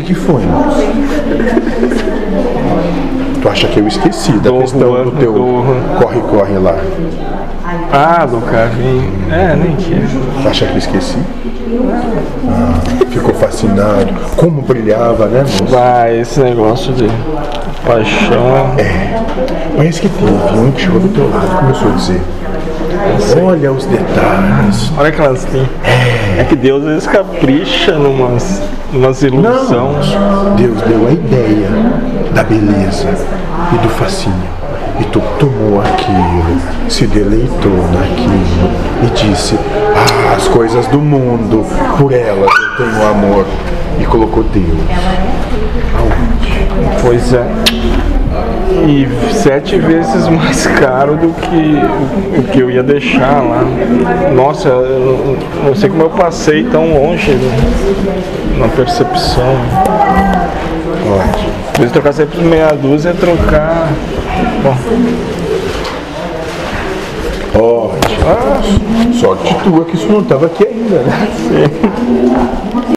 que, que foi? Tu acha que eu esqueci da Do questão Juan, do teu corre-corre lá? Ah, do carrinho. É, nem que. Tu acha que eu esqueci? Ah, ficou fascinado. Como brilhava, né, moço? Vai, esse negócio de paixão. Parece que teve um que chegou do teu lado começou a dizer. Olha os detalhes. Olha que elas têm. É que Deus às vezes capricha numas, numas ilusões. Deus deu a ideia da beleza e do fascínio. E tu tomou aquilo, se deleitou naquilo e disse: Ah, as coisas do mundo, por elas eu tenho amor. E colocou Deus. Aonde? Pois é. E sete vezes mais caro do que o que eu ia deixar lá. Nossa, eu não sei como eu passei tão longe né, na percepção. Por isso trocar sempre meia dúzia é trocar. Bom, Ótimo. Ah, sorte tua que isso não estava aqui ainda, né?